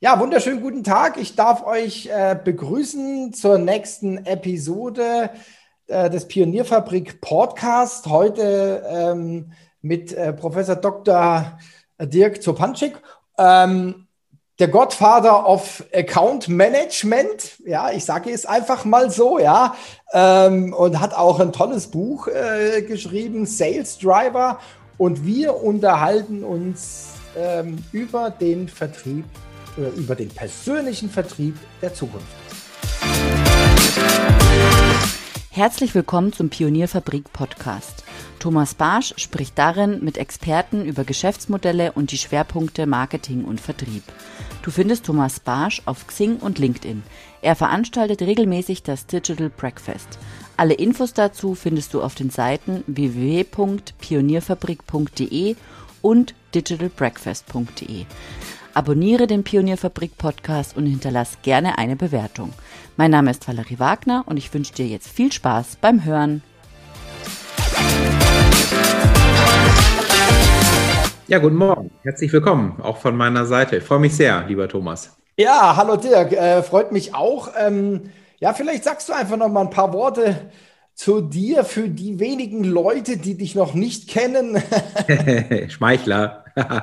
Ja, wunderschönen guten Tag. Ich darf euch äh, begrüßen zur nächsten Episode äh, des Pionierfabrik Podcast. Heute ähm, mit äh, Professor Dr. Dirk Zopanczyk, ähm, der Godfather of Account Management. Ja, ich sage es einfach mal so, ja. Ähm, und hat auch ein tolles Buch äh, geschrieben, Sales Driver. Und wir unterhalten uns ähm, über den Vertrieb über den persönlichen Vertrieb der Zukunft. Herzlich willkommen zum Pionierfabrik Podcast. Thomas Barsch spricht darin mit Experten über Geschäftsmodelle und die Schwerpunkte Marketing und Vertrieb. Du findest Thomas Barsch auf Xing und LinkedIn. Er veranstaltet regelmäßig das Digital Breakfast. Alle Infos dazu findest du auf den Seiten www.pionierfabrik.de und digitalbreakfast.de. Abonniere den Pionierfabrik Podcast und hinterlass gerne eine Bewertung. Mein Name ist Valerie Wagner und ich wünsche dir jetzt viel Spaß beim Hören. Ja, guten Morgen. Herzlich willkommen, auch von meiner Seite. Ich freue mich sehr, lieber Thomas. Ja, hallo Dirk, äh, freut mich auch. Ähm, ja, vielleicht sagst du einfach noch mal ein paar Worte zu dir für die wenigen Leute, die dich noch nicht kennen. Schmeichler.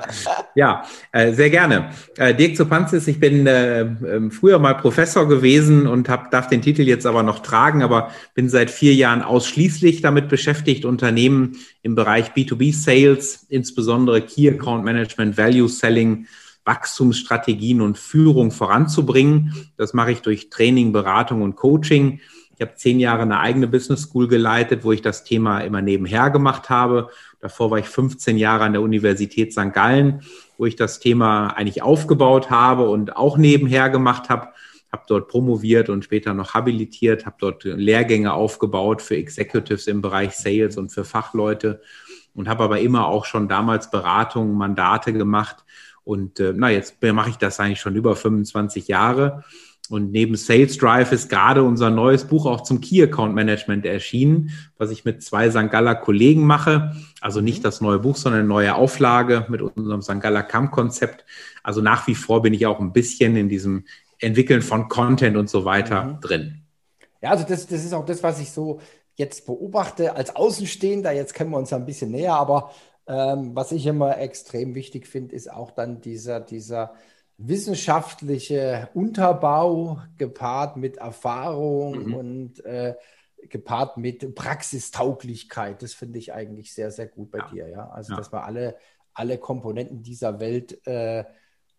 ja, äh, sehr gerne. Äh, Dirk Zopanzis, ich bin äh, ähm, früher mal Professor gewesen und hab, darf den Titel jetzt aber noch tragen, aber bin seit vier Jahren ausschließlich damit beschäftigt, Unternehmen im Bereich B2B-Sales, insbesondere Key Account Management, Value Selling, Wachstumsstrategien und Führung voranzubringen. Das mache ich durch Training, Beratung und Coaching. Ich habe zehn Jahre eine eigene Business School geleitet, wo ich das Thema immer nebenher gemacht habe. Davor war ich 15 Jahre an der Universität St. Gallen, wo ich das Thema eigentlich aufgebaut habe und auch nebenher gemacht habe. Habe dort promoviert und später noch habilitiert, habe dort Lehrgänge aufgebaut für Executives im Bereich Sales und für Fachleute und habe aber immer auch schon damals Beratungen, Mandate gemacht. Und äh, na, jetzt mache ich das eigentlich schon über 25 Jahre und neben Sales Drive ist gerade unser neues Buch auch zum Key Account Management erschienen, was ich mit zwei St. Galler Kollegen mache. Also nicht mhm. das neue Buch, sondern eine neue Auflage mit unserem St. Galler Camp-Konzept. Also nach wie vor bin ich auch ein bisschen in diesem Entwickeln von Content und so weiter mhm. drin. Ja, also das, das ist auch das, was ich so jetzt beobachte als Außenstehender. Jetzt kennen wir uns ja ein bisschen näher, aber ähm, was ich immer extrem wichtig finde, ist auch dann dieser, dieser wissenschaftliche Unterbau gepaart mit Erfahrung mhm. und äh, gepaart mit Praxistauglichkeit. Das finde ich eigentlich sehr, sehr gut bei ja. dir. Ja? Also, ja. dass man alle, alle Komponenten dieser Welt äh,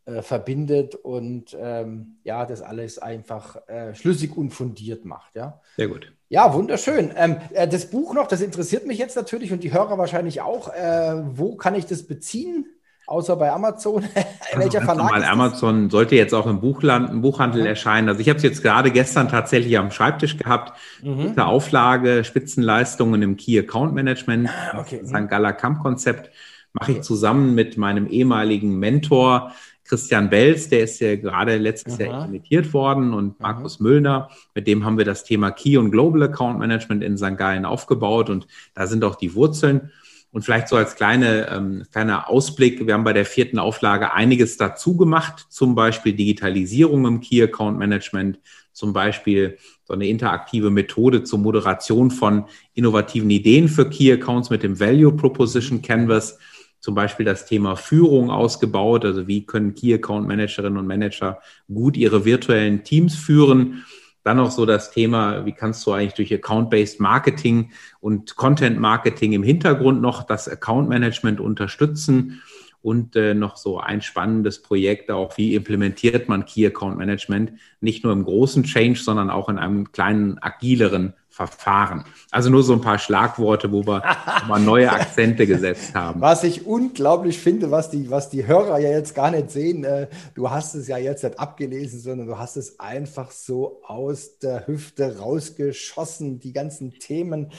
äh, verbindet und ähm, ja, das alles einfach äh, schlüssig und fundiert macht. Ja? Sehr gut. Ja, wunderschön. Ähm, äh, das Buch noch, das interessiert mich jetzt natürlich und die Hörer wahrscheinlich auch. Äh, wo kann ich das beziehen? Außer bei Amazon. Also Welcher Verlag? Mal Amazon sollte jetzt auch im, Buchland, im Buchhandel mhm. erscheinen. Also ich habe es jetzt gerade gestern tatsächlich am Schreibtisch gehabt. Mhm. Gute Auflage, Spitzenleistungen im Key Account Management, ah, okay. St. Mhm. Galler Camp Konzept mache ich zusammen mit meinem ehemaligen Mentor Christian Belz, der ist ja gerade letztes Aha. Jahr implementiert worden und Markus Aha. Müllner, mit dem haben wir das Thema Key und Global Account Management in St. Gallen aufgebaut und da sind auch die Wurzeln. Und vielleicht so als kleine, ähm, kleiner Ausblick, wir haben bei der vierten Auflage einiges dazu gemacht, zum Beispiel Digitalisierung im Key Account Management, zum Beispiel so eine interaktive Methode zur Moderation von innovativen Ideen für Key Accounts mit dem Value Proposition Canvas, zum Beispiel das Thema Führung ausgebaut, also wie können Key Account Managerinnen und Manager gut ihre virtuellen Teams führen dann noch so das Thema, wie kannst du eigentlich durch Account-Based Marketing und Content Marketing im Hintergrund noch das Account Management unterstützen? Und äh, noch so ein spannendes Projekt auch, wie implementiert man Key Account Management nicht nur im großen Change, sondern auch in einem kleinen, agileren Verfahren. Also nur so ein paar Schlagworte, wo wir mal neue Akzente gesetzt haben. Was ich unglaublich finde, was die, was die Hörer ja jetzt gar nicht sehen, äh, du hast es ja jetzt nicht abgelesen, sondern du hast es einfach so aus der Hüfte rausgeschossen, die ganzen Themen.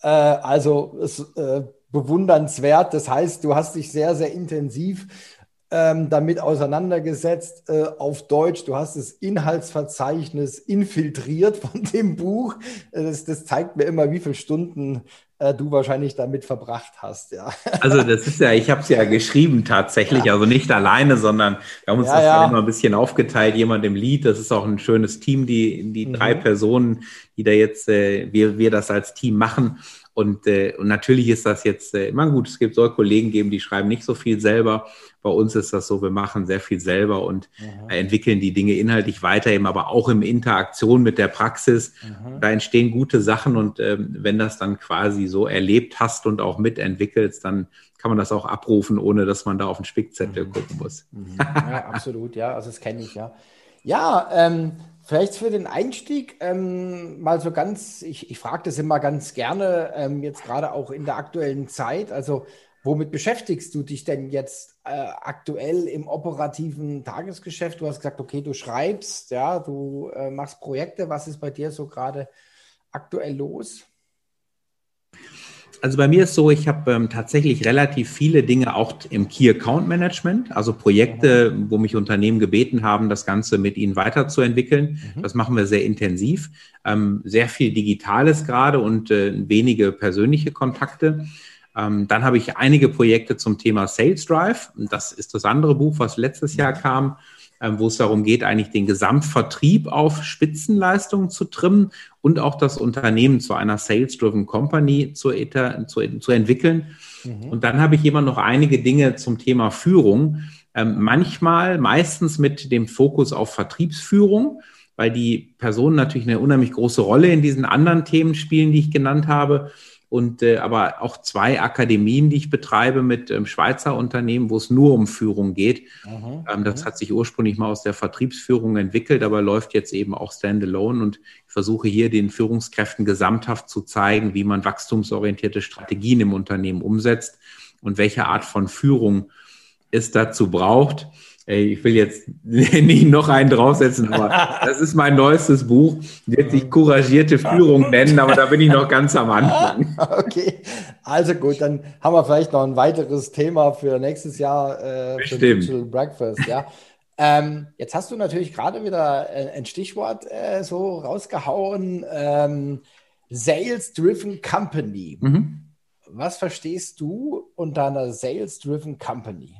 Äh, also es, äh, bewundernswert. Das heißt, du hast dich sehr, sehr intensiv ähm, damit auseinandergesetzt äh, auf Deutsch. Du hast das Inhaltsverzeichnis infiltriert von dem Buch. Das, das zeigt mir immer, wie viele Stunden äh, du wahrscheinlich damit verbracht hast, ja. Also das ist ja, ich habe es ja geschrieben tatsächlich, ja. also nicht alleine, sondern wir haben uns ja, das ja. immer ein bisschen aufgeteilt, jemand im Lied, das ist auch ein schönes Team, die, die mhm. drei Personen, die da jetzt, äh, wir, wir das als Team machen. Und, äh, und natürlich ist das jetzt äh, immer gut. Es gibt soll Kollegen geben, die schreiben nicht so viel selber. Bei uns ist das so, wir machen sehr viel selber und mhm. entwickeln die Dinge inhaltlich weiter, eben aber auch in Interaktion mit der Praxis. Mhm. Da entstehen gute Sachen und ähm, wenn das dann quasi so erlebt hast und auch mitentwickelst, dann kann man das auch abrufen, ohne dass man da auf den Spickzettel mhm. gucken muss. Mhm. Ja, absolut, ja, also das kenne ich, ja. Ja, ähm, Vielleicht für den Einstieg ähm, mal so ganz, ich, ich frage das immer ganz gerne, ähm, jetzt gerade auch in der aktuellen Zeit. Also, womit beschäftigst du dich denn jetzt äh, aktuell im operativen Tagesgeschäft? Du hast gesagt, okay, du schreibst, ja, du äh, machst Projekte. Was ist bei dir so gerade aktuell los? Also bei mir ist so, ich habe ähm, tatsächlich relativ viele Dinge auch im Key Account Management, also Projekte, wo mich Unternehmen gebeten haben, das Ganze mit ihnen weiterzuentwickeln. Mhm. Das machen wir sehr intensiv. Ähm, sehr viel Digitales gerade und äh, wenige persönliche Kontakte. Ähm, dann habe ich einige Projekte zum Thema Sales Drive. Das ist das andere Buch, was letztes Jahr kam. Ähm, wo es darum geht, eigentlich den Gesamtvertrieb auf Spitzenleistungen zu trimmen und auch das Unternehmen zu einer Sales-Driven Company zu, zu, zu entwickeln. Mhm. Und dann habe ich immer noch einige Dinge zum Thema Führung. Ähm, manchmal, meistens mit dem Fokus auf Vertriebsführung, weil die Personen natürlich eine unheimlich große Rolle in diesen anderen Themen spielen, die ich genannt habe und äh, aber auch zwei Akademien, die ich betreibe mit ähm, Schweizer Unternehmen, wo es nur um Führung geht. Mhm. Ähm, das hat sich ursprünglich mal aus der Vertriebsführung entwickelt, aber läuft jetzt eben auch standalone und ich versuche hier den Führungskräften gesamthaft zu zeigen, wie man wachstumsorientierte Strategien im Unternehmen umsetzt und welche Art von Führung es dazu braucht ich will jetzt nicht noch einen draufsetzen, aber das ist mein neuestes Buch. Wird sich couragierte Führung nennen, aber da bin ich noch ganz am Anfang. Okay, also gut, dann haben wir vielleicht noch ein weiteres Thema für nächstes Jahr äh, für Digital Breakfast. Ja. Ähm, jetzt hast du natürlich gerade wieder äh, ein Stichwort äh, so rausgehauen: ähm, Sales-Driven Company. Mhm. Was verstehst du unter einer Sales-Driven Company?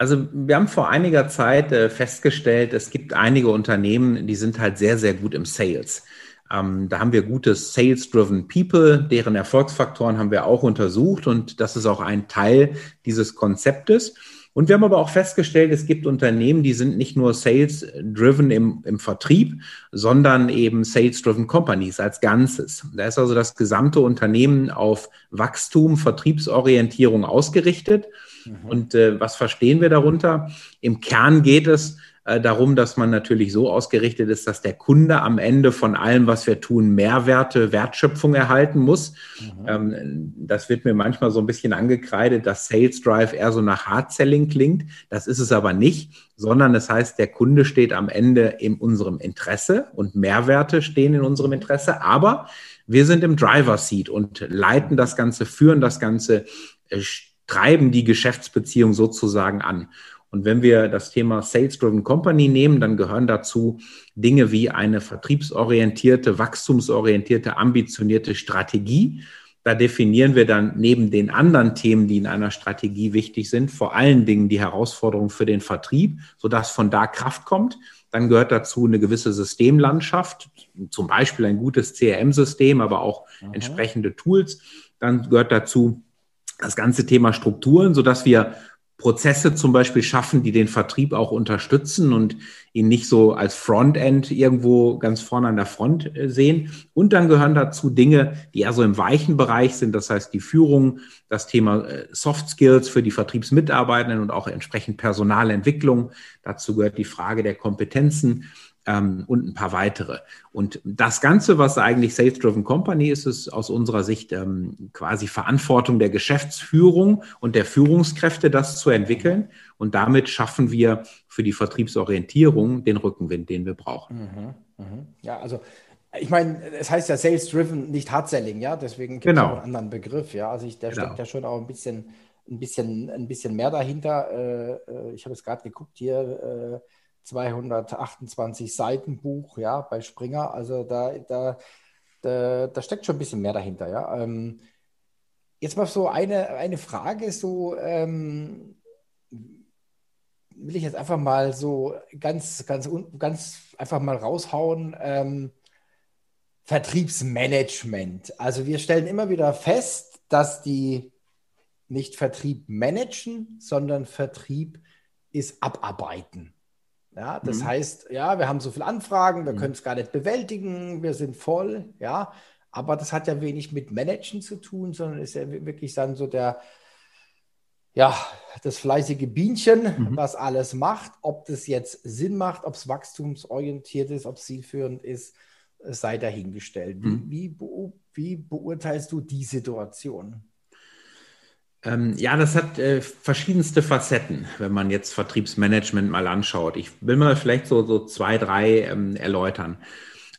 Also wir haben vor einiger Zeit äh, festgestellt, es gibt einige Unternehmen, die sind halt sehr, sehr gut im Sales. Ähm, da haben wir gute Sales-Driven People, deren Erfolgsfaktoren haben wir auch untersucht und das ist auch ein Teil dieses Konzeptes. Und wir haben aber auch festgestellt, es gibt Unternehmen, die sind nicht nur Sales-Driven im, im Vertrieb, sondern eben Sales-Driven Companies als Ganzes. Da ist also das gesamte Unternehmen auf Wachstum, Vertriebsorientierung ausgerichtet. Mhm. Und äh, was verstehen wir darunter? Im Kern geht es äh, darum, dass man natürlich so ausgerichtet ist, dass der Kunde am Ende von allem, was wir tun, Mehrwerte, Wertschöpfung erhalten muss. Mhm. Ähm, das wird mir manchmal so ein bisschen angekreidet, dass Sales Drive eher so nach Hard Selling klingt. Das ist es aber nicht, sondern es das heißt, der Kunde steht am Ende in unserem Interesse und Mehrwerte stehen in unserem Interesse. Aber wir sind im Driver Seat und leiten das Ganze, führen das Ganze, äh, treiben die Geschäftsbeziehung sozusagen an. Und wenn wir das Thema Sales-Driven Company nehmen, dann gehören dazu Dinge wie eine vertriebsorientierte, wachstumsorientierte, ambitionierte Strategie. Da definieren wir dann neben den anderen Themen, die in einer Strategie wichtig sind, vor allen Dingen die Herausforderung für den Vertrieb, sodass von da Kraft kommt. Dann gehört dazu eine gewisse Systemlandschaft, zum Beispiel ein gutes CRM-System, aber auch mhm. entsprechende Tools. Dann gehört dazu das ganze Thema Strukturen, so dass wir Prozesse zum Beispiel schaffen, die den Vertrieb auch unterstützen und ihn nicht so als Frontend irgendwo ganz vorne an der Front äh, sehen. Und dann gehören dazu Dinge, die eher so im weichen Bereich sind. Das heißt, die Führung, das Thema äh, Soft Skills für die Vertriebsmitarbeitenden und auch entsprechend Personalentwicklung. Dazu gehört die Frage der Kompetenzen ähm, und ein paar weitere. Und das Ganze, was eigentlich Sales Driven Company ist, ist aus unserer Sicht ähm, quasi Verantwortung der Geschäftsführung und der Führungskräfte, das zu entwickeln. Und damit schaffen wir für die Vertriebsorientierung den Rückenwind, den wir brauchen. Mhm, mh. Ja, also ich meine, es heißt ja Sales Driven, nicht Hard Selling, ja. Deswegen gibt es genau. einen anderen Begriff, ja. Also ich, da genau. steckt ja schon auch ein bisschen, ein bisschen, ein bisschen mehr dahinter. Äh, äh ich habe es gerade geguckt hier. Äh, 228 Seiten Buch, ja, bei Springer. Also da, da, da, da, steckt schon ein bisschen mehr dahinter, ja. Ähm, jetzt mal so eine, eine Frage, so ähm, will ich jetzt einfach mal so ganz, ganz, ganz einfach mal raushauen. Ähm, Vertriebsmanagement. Also wir stellen immer wieder fest, dass die nicht Vertrieb managen, sondern Vertrieb ist abarbeiten. Ja, das mhm. heißt, ja, wir haben so viele Anfragen, wir mhm. können es gar nicht bewältigen, wir sind voll, ja, aber das hat ja wenig mit Managen zu tun, sondern ist ja wirklich dann so der, ja, das fleißige Bienchen, mhm. was alles macht, ob das jetzt Sinn macht, ob es wachstumsorientiert ist, ob es zielführend ist, sei dahingestellt. Mhm. Wie, wie, wie beurteilst du die Situation? Ähm, ja, das hat äh, verschiedenste Facetten, wenn man jetzt Vertriebsmanagement mal anschaut. Ich will mal vielleicht so, so zwei, drei ähm, erläutern.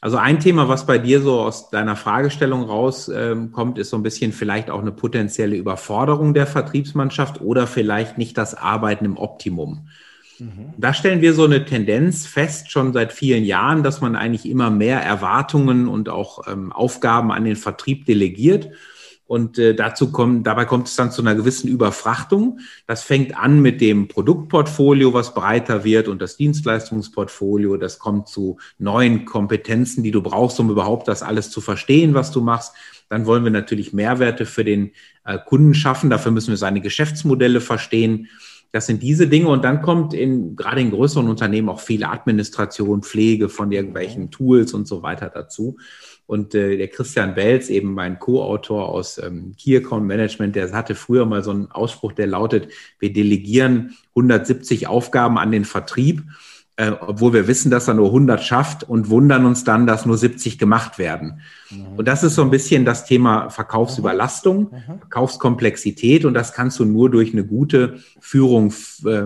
Also ein Thema, was bei dir so aus deiner Fragestellung rauskommt, ähm, ist so ein bisschen vielleicht auch eine potenzielle Überforderung der Vertriebsmannschaft oder vielleicht nicht das Arbeiten im Optimum. Mhm. Da stellen wir so eine Tendenz fest, schon seit vielen Jahren, dass man eigentlich immer mehr Erwartungen und auch ähm, Aufgaben an den Vertrieb delegiert und äh, dazu kommt, dabei kommt es dann zu einer gewissen Überfrachtung. Das fängt an mit dem Produktportfolio, was breiter wird und das Dienstleistungsportfolio. Das kommt zu neuen Kompetenzen, die du brauchst, um überhaupt das alles zu verstehen, was du machst. Dann wollen wir natürlich Mehrwerte für den äh, Kunden schaffen. Dafür müssen wir seine Geschäftsmodelle verstehen. Das sind diese Dinge. Und dann kommt in, gerade in größeren Unternehmen auch viel Administration, Pflege von irgendwelchen Tools und so weiter dazu. Und äh, der Christian Welz, eben mein Co-Autor aus ähm, Key Account Management, der hatte früher mal so einen Ausspruch, der lautet, wir delegieren 170 Aufgaben an den Vertrieb äh, obwohl wir wissen, dass er nur 100 schafft und wundern uns dann, dass nur 70 gemacht werden. Mhm. Und das ist so ein bisschen das Thema Verkaufsüberlastung, mhm. Verkaufskomplexität und das kannst du nur durch eine gute Führung äh,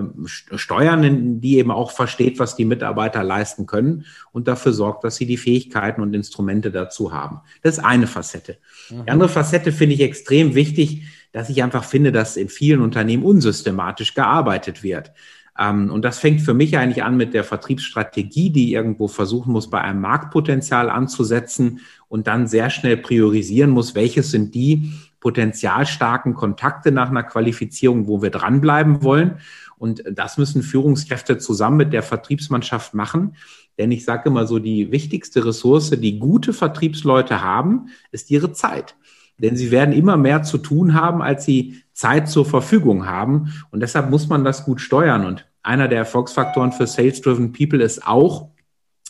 steuern, die eben auch versteht, was die Mitarbeiter leisten können und dafür sorgt, dass sie die Fähigkeiten und Instrumente dazu haben. Das ist eine Facette. Mhm. Die andere Facette finde ich extrem wichtig, dass ich einfach finde, dass in vielen Unternehmen unsystematisch gearbeitet wird. Ähm, und das fängt für mich eigentlich an mit der Vertriebsstrategie, die irgendwo versuchen muss, bei einem Marktpotenzial anzusetzen und dann sehr schnell priorisieren muss, welches sind die potenzialstarken Kontakte nach einer Qualifizierung, wo wir dranbleiben wollen. Und das müssen Führungskräfte zusammen mit der Vertriebsmannschaft machen. Denn ich sage immer so, die wichtigste Ressource, die gute Vertriebsleute haben, ist ihre Zeit. Denn sie werden immer mehr zu tun haben, als sie Zeit zur Verfügung haben. Und deshalb muss man das gut steuern. Und einer der Erfolgsfaktoren für Sales-Driven People ist auch,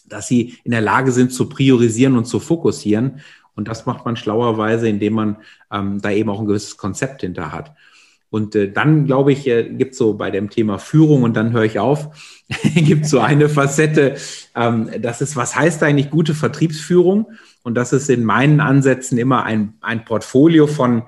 dass sie in der Lage sind zu priorisieren und zu fokussieren. Und das macht man schlauerweise, indem man ähm, da eben auch ein gewisses Konzept hinter hat. Und äh, dann, glaube ich, äh, gibt so bei dem Thema Führung, und dann höre ich auf, gibt so eine Facette, ähm, das ist, was heißt eigentlich gute Vertriebsführung? Und das ist in meinen Ansätzen immer ein, ein Portfolio von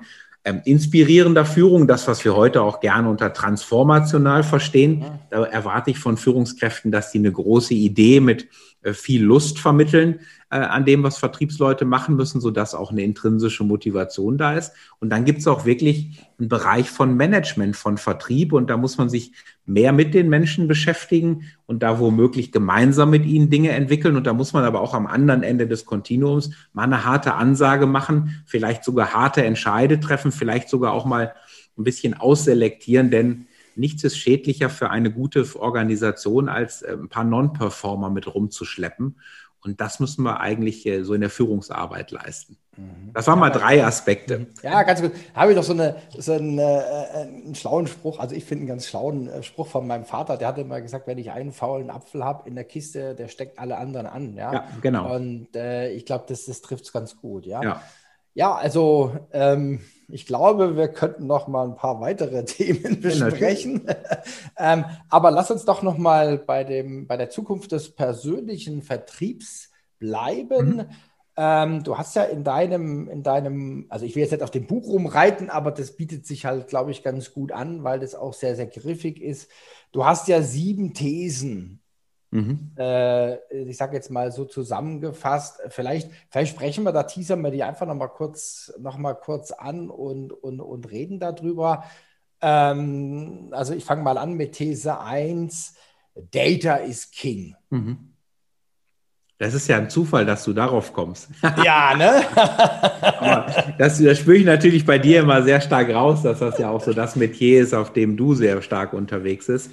ähm, inspirierender Führung, das, was wir heute auch gerne unter transformational verstehen. Da erwarte ich von Führungskräften, dass sie eine große Idee mit äh, viel Lust vermitteln äh, an dem, was Vertriebsleute machen müssen, sodass auch eine intrinsische Motivation da ist. Und dann gibt es auch wirklich einen Bereich von Management, von Vertrieb. Und da muss man sich mehr mit den Menschen beschäftigen und da womöglich gemeinsam mit ihnen Dinge entwickeln. Und da muss man aber auch am anderen Ende des Kontinuums mal eine harte Ansage machen, vielleicht sogar harte Entscheide treffen, vielleicht sogar auch mal ein bisschen ausselektieren, denn nichts ist schädlicher für eine gute Organisation, als äh, ein paar Non-Performer mit rumzuschleppen. Und das müssen wir eigentlich äh, so in der Führungsarbeit leisten. Mhm. Das waren mal drei Aspekte. Ja, ganz gut. Habe ich doch so, eine, so einen, äh, einen schlauen Spruch. Also ich finde einen ganz schlauen Spruch von meinem Vater. Der hatte mal gesagt, wenn ich einen faulen Apfel habe in der Kiste, der steckt alle anderen an. Ja, ja genau. Und äh, ich glaube, das, das trifft es ganz gut. Ja, ja. ja also ähm, ich glaube, wir könnten noch mal ein paar weitere Themen besprechen. ähm, aber lass uns doch noch mal bei, dem, bei der Zukunft des persönlichen Vertriebs bleiben. Mhm. Ähm, du hast ja in deinem, in deinem, also ich will jetzt nicht auf dem Buch rumreiten, aber das bietet sich halt, glaube ich, ganz gut an, weil das auch sehr, sehr griffig ist. Du hast ja sieben Thesen Mhm. Äh, ich sage jetzt mal so zusammengefasst, vielleicht, vielleicht sprechen wir da, teasern wir die einfach nochmal kurz, noch mal kurz an und, und, und reden darüber. Ähm, also ich fange mal an mit These 1, Data is King. Mhm. Das ist ja ein Zufall, dass du darauf kommst. Ja, ne? das, das spüre ich natürlich bei dir immer sehr stark raus, dass das ja auch so das Metier ist, auf dem du sehr stark unterwegs bist.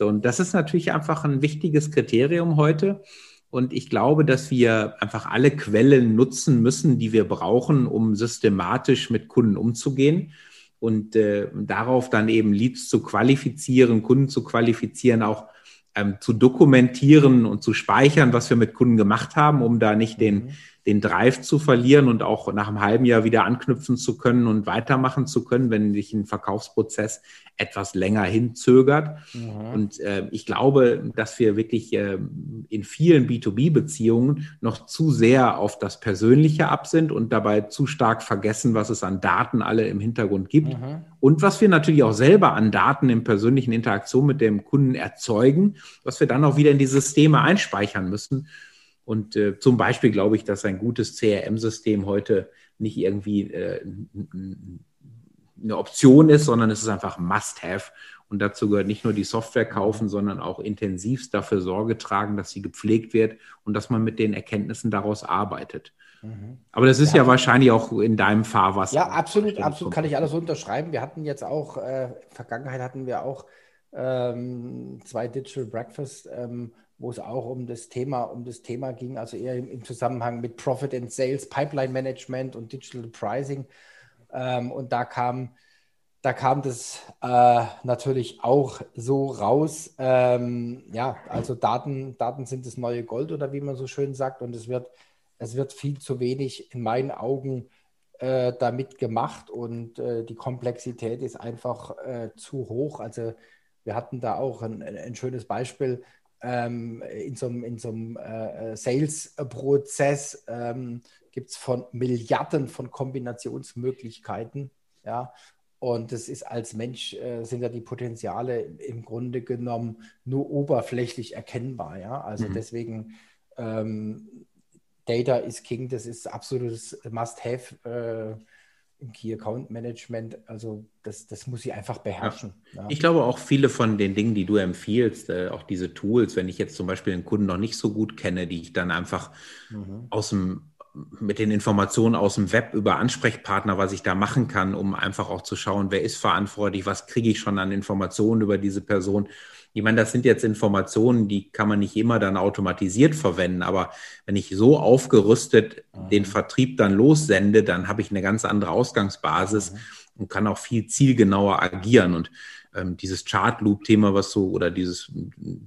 Und das ist natürlich einfach ein wichtiges Kriterium heute. Und ich glaube, dass wir einfach alle Quellen nutzen müssen, die wir brauchen, um systematisch mit Kunden umzugehen und äh, darauf dann eben Leads zu qualifizieren, Kunden zu qualifizieren, auch ähm, zu dokumentieren und zu speichern, was wir mit Kunden gemacht haben, um da nicht den, mhm. Den Drive zu verlieren und auch nach einem halben Jahr wieder anknüpfen zu können und weitermachen zu können, wenn sich ein Verkaufsprozess etwas länger hinzögert. Mhm. Und äh, ich glaube, dass wir wirklich äh, in vielen B2B-Beziehungen noch zu sehr auf das Persönliche ab sind und dabei zu stark vergessen, was es an Daten alle im Hintergrund gibt. Mhm. Und was wir natürlich auch selber an Daten in persönlichen Interaktion mit dem Kunden erzeugen, was wir dann auch wieder in die Systeme einspeichern müssen. Und äh, zum Beispiel glaube ich, dass ein gutes CRM-System heute nicht irgendwie äh, eine Option ist, sondern es ist einfach Must-Have. Und dazu gehört nicht nur die Software kaufen, sondern auch intensivst dafür Sorge tragen, dass sie gepflegt wird und dass man mit den Erkenntnissen daraus arbeitet. Mhm. Aber das ist ja, ja, wahrscheinlich auch in deinem Fahrwasser. Ja, absolut, absolut kann ich alles unterschreiben. Wir hatten jetzt auch, äh, Vergangenheit hatten wir auch ähm, zwei Digital Breakfast, ähm, wo es auch um das Thema, um das Thema ging, also eher im, im Zusammenhang mit Profit and Sales, Pipeline Management und Digital Pricing. Ähm, und da kam, da kam das äh, natürlich auch so raus. Ähm, ja, also Daten, Daten sind das neue Gold oder wie man so schön sagt. Und es wird, es wird viel zu wenig in meinen Augen äh, damit gemacht und äh, die Komplexität ist einfach äh, zu hoch. Also wir hatten da auch ein, ein schönes Beispiel ähm, in so einem, in so einem äh, Sales-Prozess. Ähm, gibt es von Milliarden von Kombinationsmöglichkeiten. Ja, und das ist als Mensch, äh, sind ja die Potenziale im Grunde genommen nur oberflächlich erkennbar. Ja, also mhm. deswegen ähm, Data is King, das ist absolutes Must-Have äh, im Key Account Management. Also das, das muss ich einfach beherrschen. Ja. Ja. Ich glaube auch viele von den Dingen, die du empfiehlst, äh, auch diese Tools, wenn ich jetzt zum Beispiel einen Kunden noch nicht so gut kenne, die ich dann einfach mhm. aus dem mit den Informationen aus dem Web über Ansprechpartner, was ich da machen kann, um einfach auch zu schauen, wer ist verantwortlich, was kriege ich schon an Informationen über diese Person. Ich meine, das sind jetzt Informationen, die kann man nicht immer dann automatisiert verwenden, aber wenn ich so aufgerüstet den mhm. Vertrieb dann lossende, dann habe ich eine ganz andere Ausgangsbasis mhm. Und kann auch viel zielgenauer agieren. Und ähm, dieses Chart-Loop-Thema, was du oder dieses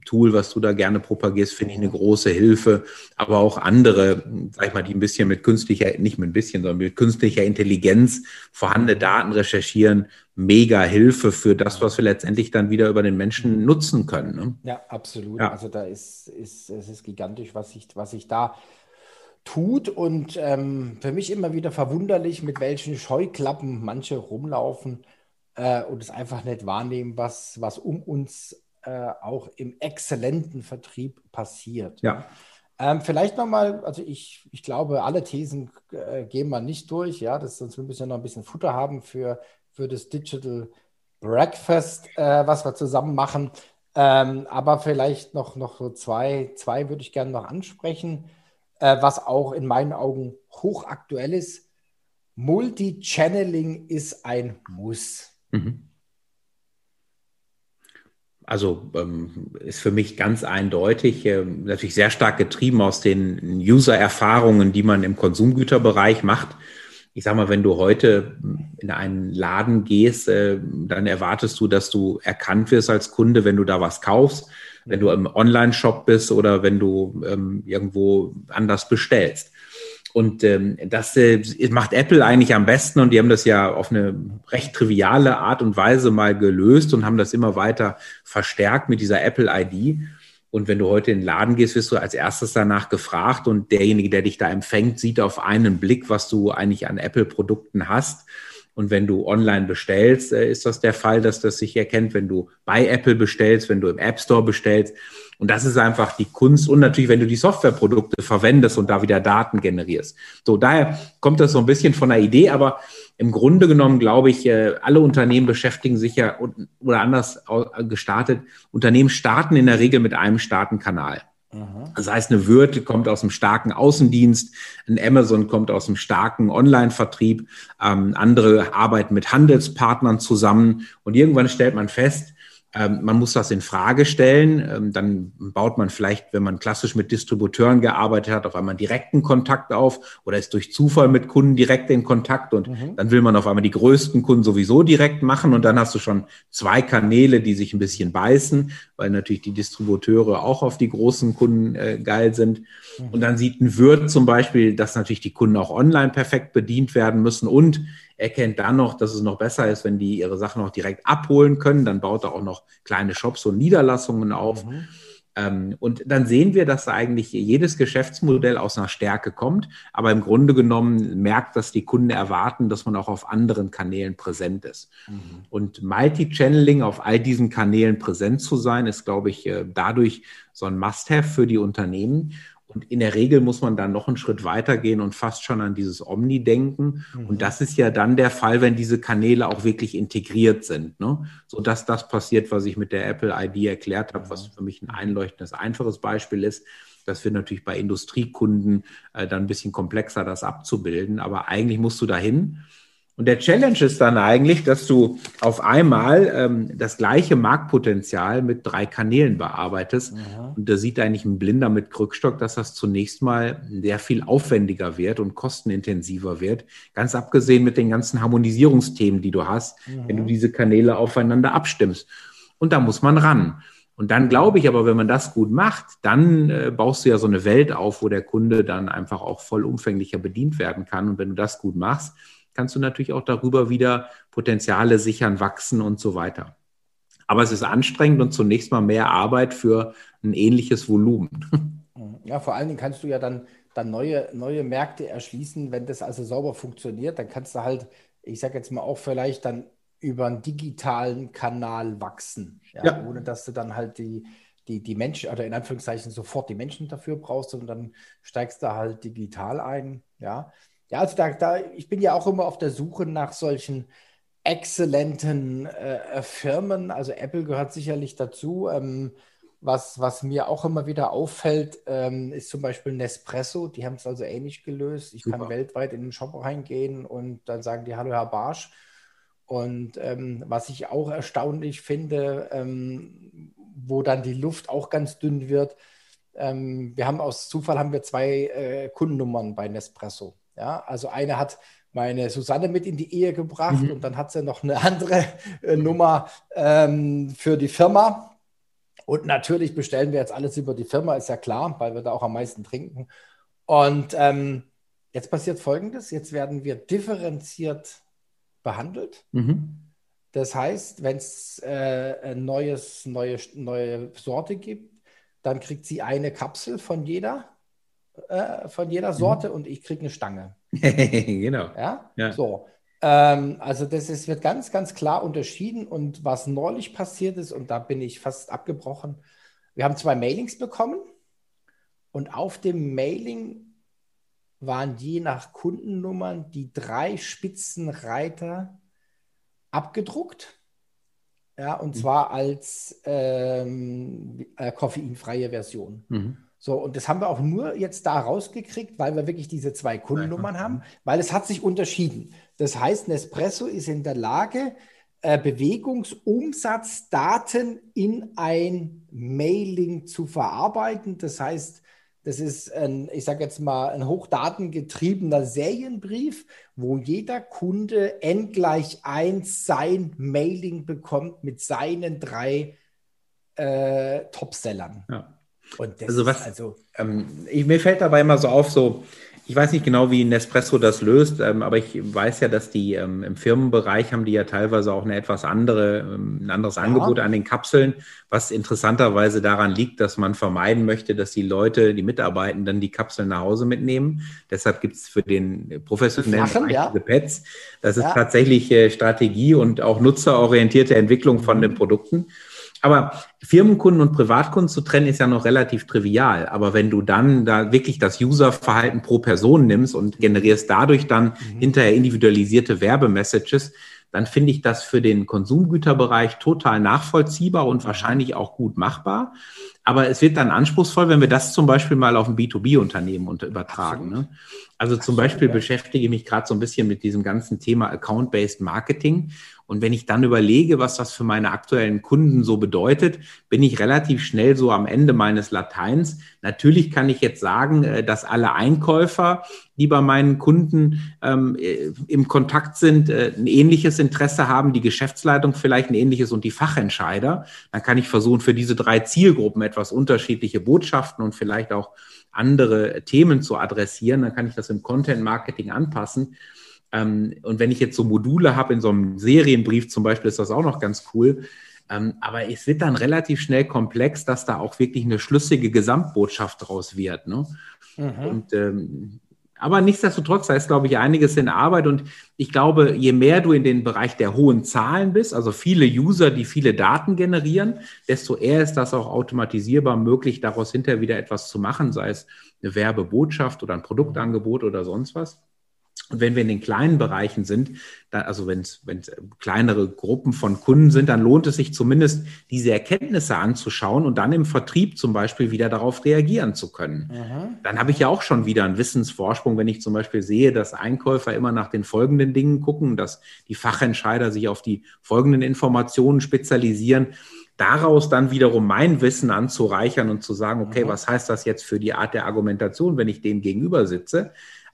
Tool, was du da gerne propagierst, finde ich eine große Hilfe. Aber auch andere, sag ich mal, die ein bisschen mit künstlicher, nicht mit ein bisschen, sondern mit künstlicher Intelligenz vorhandene Daten recherchieren, mega Hilfe für das, was wir letztendlich dann wieder über den Menschen nutzen können. Ne? Ja, absolut. Ja. Also da ist, ist, es ist gigantisch, was ich, was ich da tut und ähm, für mich immer wieder verwunderlich, mit welchen Scheuklappen manche rumlaufen äh, und es einfach nicht wahrnehmen, was, was um uns äh, auch im exzellenten Vertrieb passiert. Ja. Ähm, vielleicht nochmal, also ich, ich glaube, alle Thesen äh, gehen wir nicht durch, ja, das, sonst müssen wir noch ein bisschen Futter haben für, für das Digital Breakfast, äh, was wir zusammen machen. Ähm, aber vielleicht noch, noch so zwei, zwei würde ich gerne noch ansprechen, äh, was auch in meinen Augen hochaktuell ist. Multichanneling ist ein Muss. Mhm. Also ähm, ist für mich ganz eindeutig, äh, natürlich sehr stark getrieben aus den User-Erfahrungen, die man im Konsumgüterbereich macht. Ich sage mal, wenn du heute in einen Laden gehst, äh, dann erwartest du, dass du erkannt wirst als Kunde, wenn du da was kaufst, wenn du im Online-Shop bist oder wenn du ähm, irgendwo anders bestellst. Und ähm, das äh, macht Apple eigentlich am besten und die haben das ja auf eine recht triviale Art und Weise mal gelöst und haben das immer weiter verstärkt mit dieser Apple ID. Und wenn du heute in den Laden gehst, wirst du als erstes danach gefragt und derjenige, der dich da empfängt, sieht auf einen Blick, was du eigentlich an Apple-Produkten hast. Und wenn du online bestellst, äh, ist das der Fall, dass das sich erkennt, wenn du bei Apple bestellst, wenn du im App Store bestellst. Und das ist einfach die Kunst. Und natürlich, wenn du die Softwareprodukte verwendest und da wieder Daten generierst. So, daher kommt das so ein bisschen von der Idee, aber im Grunde genommen glaube ich, äh, alle Unternehmen beschäftigen sich ja oder anders gestartet. Unternehmen starten in der Regel mit einem Startenkanal. Das heißt, eine Würth kommt aus einem starken Außendienst, ein Amazon kommt aus einem starken Online-Vertrieb, ähm, andere arbeiten mit Handelspartnern zusammen und irgendwann stellt man fest, man muss das in Frage stellen. Ähm, dann baut man vielleicht, wenn man klassisch mit Distributeuren gearbeitet hat, auf einmal direkten Kontakt auf oder ist durch Zufall mit Kunden direkt in Kontakt und mhm. dann will man auf einmal die größten Kunden sowieso direkt machen und dann hast du schon zwei Kanäle, die sich ein bisschen beißen, weil natürlich die Distributeure auch auf die großen Kunden äh, geil sind. Mhm. Und dann sieht ein Wirt zum Beispiel, dass natürlich die Kunden auch online perfekt bedient werden müssen und erkennt dann noch, dass es noch besser ist, wenn die ihre Sachen auch direkt abholen können. Dann baut er auch noch kleine Shops und Niederlassungen auf. Mhm. Ähm, und dann sehen wir, dass eigentlich jedes Geschäftsmodell aus einer Stärke kommt, aber im Grunde genommen merkt, dass die Kunden erwarten, dass man auch auf anderen Kanälen präsent ist. Mhm. Und Multi-Channeling auf all diesen Kanälen präsent zu sein, ist, glaube ich, äh, dadurch so ein Must-Have für die Unternehmen. Und in der Regel muss man dann noch einen Schritt weitergehen und fast schon an dieses Omni denken. Mhm. Und das ist ja dann der Fall, wenn diese Kanäle auch wirklich integriert sind, ne? sodass das passiert, was ich mit der Apple ID erklärt habe, was für mich ein einleuchtendes, einfaches Beispiel ist. Das wird natürlich bei Industriekunden äh, dann ein bisschen komplexer, das abzubilden. Aber eigentlich musst du dahin. Und der Challenge ist dann eigentlich, dass du auf einmal ähm, das gleiche Marktpotenzial mit drei Kanälen bearbeitest. Ja. Und da sieht eigentlich ein Blinder mit Krückstock, dass das zunächst mal sehr viel aufwendiger wird und kostenintensiver wird. Ganz abgesehen mit den ganzen Harmonisierungsthemen, die du hast, ja. wenn du diese Kanäle aufeinander abstimmst. Und da muss man ran. Und dann glaube ich aber, wenn man das gut macht, dann äh, baust du ja so eine Welt auf, wo der Kunde dann einfach auch vollumfänglicher bedient werden kann. Und wenn du das gut machst, kannst du natürlich auch darüber wieder Potenziale sichern, wachsen und so weiter. Aber es ist anstrengend und zunächst mal mehr Arbeit für ein ähnliches Volumen. Ja, vor allen Dingen kannst du ja dann, dann neue, neue Märkte erschließen, wenn das also sauber funktioniert, dann kannst du halt, ich sage jetzt mal auch vielleicht dann über einen digitalen Kanal wachsen, ja, ja. ohne dass du dann halt die, die, die Menschen, oder in Anführungszeichen sofort die Menschen dafür brauchst, sondern dann steigst du halt digital ein, ja. Ja, also da, da, ich bin ja auch immer auf der Suche nach solchen exzellenten äh, Firmen. Also Apple gehört sicherlich dazu. Ähm, was, was mir auch immer wieder auffällt, ähm, ist zum Beispiel Nespresso. Die haben es also ähnlich gelöst. Ich Super. kann weltweit in den Shop reingehen und dann sagen die Hallo Herr Barsch. Und ähm, was ich auch erstaunlich finde, ähm, wo dann die Luft auch ganz dünn wird, ähm, wir haben aus Zufall haben wir zwei äh, Kundennummern bei Nespresso. Ja, also eine hat meine Susanne mit in die Ehe gebracht mhm. und dann hat sie noch eine andere äh, Nummer ähm, für die Firma. Und natürlich bestellen wir jetzt alles über die Firma, ist ja klar, weil wir da auch am meisten trinken. Und ähm, jetzt passiert Folgendes: Jetzt werden wir differenziert behandelt. Mhm. Das heißt, wenn es äh, ein neues, neue, neue Sorte gibt, dann kriegt sie eine Kapsel von jeder äh, von jeder mhm. Sorte mhm. und ich kriege eine Stange. genau. Ja, ja. so. Ähm, also das ist, wird ganz, ganz klar unterschieden und was neulich passiert ist, und da bin ich fast abgebrochen, wir haben zwei Mailings bekommen und auf dem Mailing waren je nach Kundennummern die drei Spitzenreiter abgedruckt. Ja, und mhm. zwar als ähm, äh, koffeinfreie Version. Mhm. So, und das haben wir auch nur jetzt da rausgekriegt, weil wir wirklich diese zwei Kundennummern haben, weil es hat sich unterschieden. Das heißt, Nespresso ist in der Lage, äh, Bewegungsumsatzdaten in ein Mailing zu verarbeiten. Das heißt, das ist ein, ich sage jetzt mal, ein hochdatengetriebener Serienbrief, wo jeder Kunde n gleich 1 sein Mailing bekommt mit seinen drei äh, Topsellern. Ja also was, also ähm, ich, mir fällt dabei immer so auf, so, ich weiß nicht genau, wie Nespresso das löst, ähm, aber ich weiß ja, dass die ähm, im Firmenbereich haben die ja teilweise auch eine etwas andere, ähm, ein anderes ja. Angebot an den Kapseln, was interessanterweise daran liegt, dass man vermeiden möchte, dass die Leute, die mitarbeiten, dann die Kapseln nach Hause mitnehmen. Deshalb gibt es für den professionellen Flachen, Bereich ja. diese Pads. Das ist ja. tatsächlich äh, Strategie und auch nutzerorientierte Entwicklung von mhm. den Produkten. Aber Firmenkunden und Privatkunden zu trennen ist ja noch relativ trivial. Aber wenn du dann da wirklich das Userverhalten pro Person nimmst und generierst dadurch dann mhm. hinterher individualisierte Werbemessages, dann finde ich das für den Konsumgüterbereich total nachvollziehbar und wahrscheinlich auch gut machbar. Aber es wird dann anspruchsvoll, wenn wir das zum Beispiel mal auf ein B2B-Unternehmen übertragen. Ne? Also zum Beispiel beschäftige ich mich gerade so ein bisschen mit diesem ganzen Thema Account-Based Marketing. Und wenn ich dann überlege, was das für meine aktuellen Kunden so bedeutet, bin ich relativ schnell so am Ende meines Lateins. Natürlich kann ich jetzt sagen, äh, dass alle Einkäufer, die bei meinen Kunden ähm, äh, im Kontakt sind, äh, ein ähnliches Interesse haben, die Geschäftsleitung vielleicht ein ähnliches und die Fachentscheider. Dann kann ich versuchen, für diese drei Zielgruppen etwas unterschiedliche Botschaften und vielleicht auch andere Themen zu adressieren. Dann kann ich das im Content Marketing anpassen. Ähm, und wenn ich jetzt so Module habe in so einem Serienbrief zum Beispiel, ist das auch noch ganz cool. Ähm, aber es wird dann relativ schnell komplex, dass da auch wirklich eine schlüssige Gesamtbotschaft draus wird. Ne? Mhm. Und ähm, aber nichtsdestotrotz, da ist, glaube ich, einiges in Arbeit. Und ich glaube, je mehr du in den Bereich der hohen Zahlen bist, also viele User, die viele Daten generieren, desto eher ist das auch automatisierbar möglich, daraus hinterher wieder etwas zu machen, sei es eine Werbebotschaft oder ein Produktangebot oder sonst was. Und wenn wir in den kleinen Bereichen sind, da, also wenn es kleinere Gruppen von Kunden sind, dann lohnt es sich zumindest, diese Erkenntnisse anzuschauen und dann im Vertrieb zum Beispiel wieder darauf reagieren zu können. Mhm. Dann habe ich ja auch schon wieder einen Wissensvorsprung, wenn ich zum Beispiel sehe, dass Einkäufer immer nach den folgenden Dingen gucken, dass die Fachentscheider sich auf die folgenden Informationen spezialisieren daraus dann wiederum mein Wissen anzureichern und zu sagen, okay, mhm. was heißt das jetzt für die Art der Argumentation, wenn ich dem gegenüber sitze?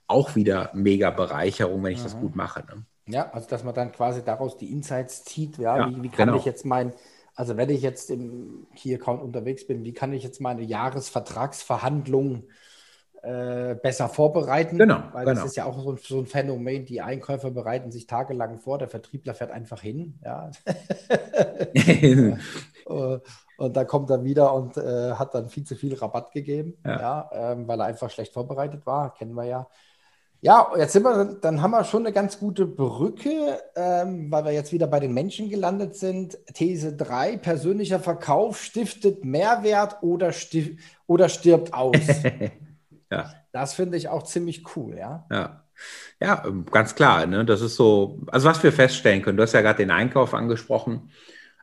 Auch wieder mega Bereicherung, wenn ich mhm. das gut mache. Ne? Ja, also dass man dann quasi daraus die Insights zieht, ja, ja wie, wie, kann genau. ich jetzt mein, also wenn ich jetzt im Key-Account unterwegs bin, wie kann ich jetzt meine Jahresvertragsverhandlungen äh, besser vorbereiten? Genau. Weil genau. das ist ja auch so ein, so ein, Phänomen, die Einkäufer bereiten sich tagelang vor, der Vertriebler fährt einfach hin, ja. Und da kommt er wieder und äh, hat dann viel zu viel Rabatt gegeben, ja, ja ähm, weil er einfach schlecht vorbereitet war, kennen wir ja. Ja, jetzt sind wir, dann haben wir schon eine ganz gute Brücke, ähm, weil wir jetzt wieder bei den Menschen gelandet sind. These 3, persönlicher Verkauf stiftet Mehrwert oder, stif oder stirbt aus. ja. Das finde ich auch ziemlich cool, ja. Ja. Ja, ähm, ganz klar. Ne? Das ist so, also was wir feststellen können, du hast ja gerade den Einkauf angesprochen.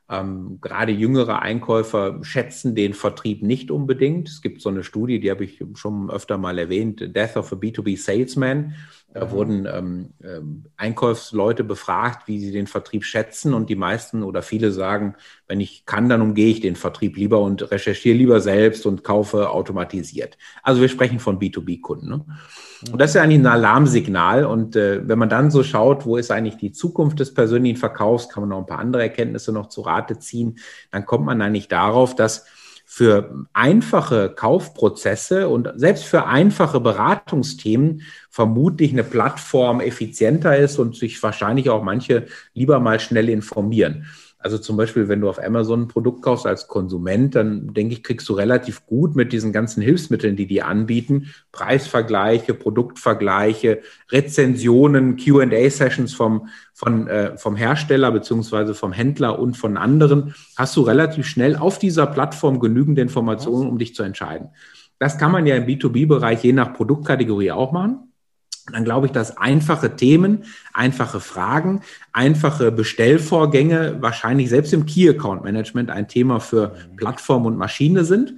Ähm, gerade jüngere Einkäufer schätzen den Vertrieb nicht unbedingt. Es gibt so eine Studie, die habe ich schon öfter mal erwähnt, Death of a B2B Salesman. Da wurden ähm, ähm, Einkaufsleute befragt, wie sie den Vertrieb schätzen und die meisten oder viele sagen, wenn ich kann, dann umgehe ich den Vertrieb lieber und recherchiere lieber selbst und kaufe automatisiert. Also wir sprechen von B2B-Kunden. Ne? Und das ist ja eigentlich ein Alarmsignal. Und äh, wenn man dann so schaut, wo ist eigentlich die Zukunft des persönlichen Verkaufs, kann man noch ein paar andere Erkenntnisse noch zu Rate ziehen, dann kommt man eigentlich darauf, dass für einfache Kaufprozesse und selbst für einfache Beratungsthemen vermutlich eine Plattform effizienter ist und sich wahrscheinlich auch manche lieber mal schnell informieren. Also zum Beispiel, wenn du auf Amazon ein Produkt kaufst als Konsument, dann denke ich, kriegst du relativ gut mit diesen ganzen Hilfsmitteln, die die anbieten, Preisvergleiche, Produktvergleiche, Rezensionen, Q&A-Sessions vom, von, äh, vom Hersteller beziehungsweise vom Händler und von anderen, hast du relativ schnell auf dieser Plattform genügend Informationen, um dich zu entscheiden. Das kann man ja im B2B-Bereich je nach Produktkategorie auch machen dann glaube ich, dass einfache Themen, einfache Fragen, einfache Bestellvorgänge wahrscheinlich selbst im Key Account Management ein Thema für Plattform und Maschine sind.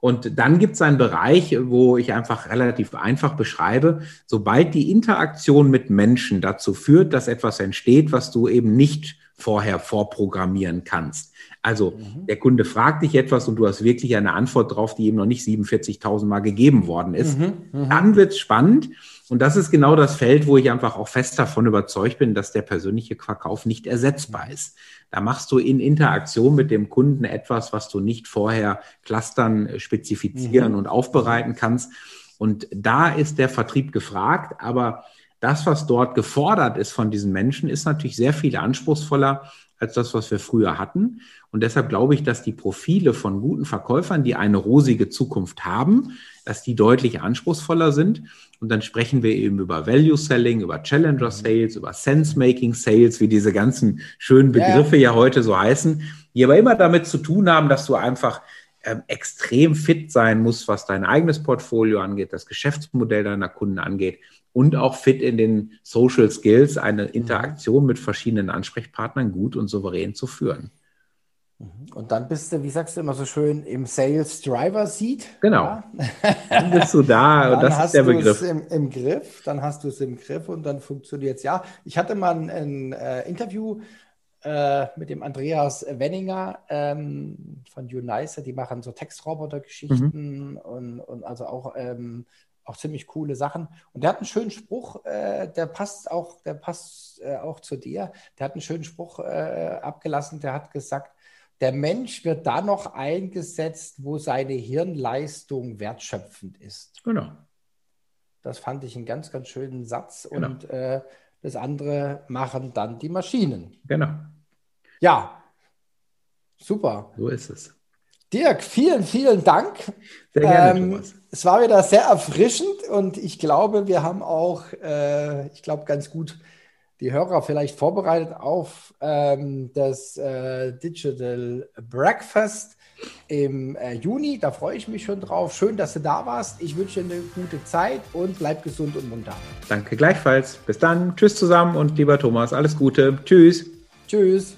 Und dann gibt es einen Bereich, wo ich einfach relativ einfach beschreibe, sobald die Interaktion mit Menschen dazu führt, dass etwas entsteht, was du eben nicht vorher vorprogrammieren kannst. Also mhm. der Kunde fragt dich etwas und du hast wirklich eine Antwort drauf, die ihm noch nicht 47.000 Mal gegeben worden ist. Mhm. Mhm. Dann wird es spannend. Und das ist genau das Feld, wo ich einfach auch fest davon überzeugt bin, dass der persönliche Verkauf nicht ersetzbar ist. Da machst du in Interaktion mit dem Kunden etwas, was du nicht vorher clustern, äh, spezifizieren mhm. und aufbereiten kannst. Und da ist der Vertrieb gefragt, aber das, was dort gefordert ist von diesen Menschen, ist natürlich sehr viel anspruchsvoller als das, was wir früher hatten. Und deshalb glaube ich, dass die Profile von guten Verkäufern, die eine rosige Zukunft haben, dass die deutlich anspruchsvoller sind. Und dann sprechen wir eben über Value Selling, über Challenger Sales, über Sense Making Sales, wie diese ganzen schönen Begriffe ja, ja heute so heißen, die aber immer damit zu tun haben, dass du einfach ähm, extrem fit sein musst, was dein eigenes Portfolio angeht, das Geschäftsmodell deiner Kunden angeht und auch fit in den Social Skills, eine Interaktion mit verschiedenen Ansprechpartnern gut und souverän zu führen. Mhm. Und dann bist du, wie sagst du immer so schön, im Sales Driver Seat. Genau. Ja? Dann bist du da und das ist der Begriff. Im, im Griff, dann hast du es im Griff und dann funktioniert es. Ja, ich hatte mal ein, ein äh, Interview äh, mit dem Andreas Wenninger ähm, von Unicer, die machen so Textroboter-Geschichten mhm. und, und also auch, ähm, auch ziemlich coole Sachen. Und der hat einen schönen Spruch, äh, der passt auch, der passt äh, auch zu dir. Der hat einen schönen Spruch äh, abgelassen, der hat gesagt, der Mensch wird da noch eingesetzt, wo seine Hirnleistung wertschöpfend ist. Genau. Das fand ich einen ganz, ganz schönen Satz. Genau. Und äh, das andere machen dann die Maschinen. Genau. Ja, super. So ist es. Dirk, vielen, vielen Dank. Sehr gerne, ähm, Thomas. Es war wieder sehr erfrischend und ich glaube, wir haben auch, äh, ich glaube, ganz gut die Hörer vielleicht vorbereitet auf ähm, das äh, Digital Breakfast im äh, Juni. Da freue ich mich schon drauf. Schön, dass du da warst. Ich wünsche dir eine gute Zeit und bleib gesund und munter. Danke gleichfalls. Bis dann. Tschüss zusammen und lieber Thomas, alles Gute. Tschüss. Tschüss.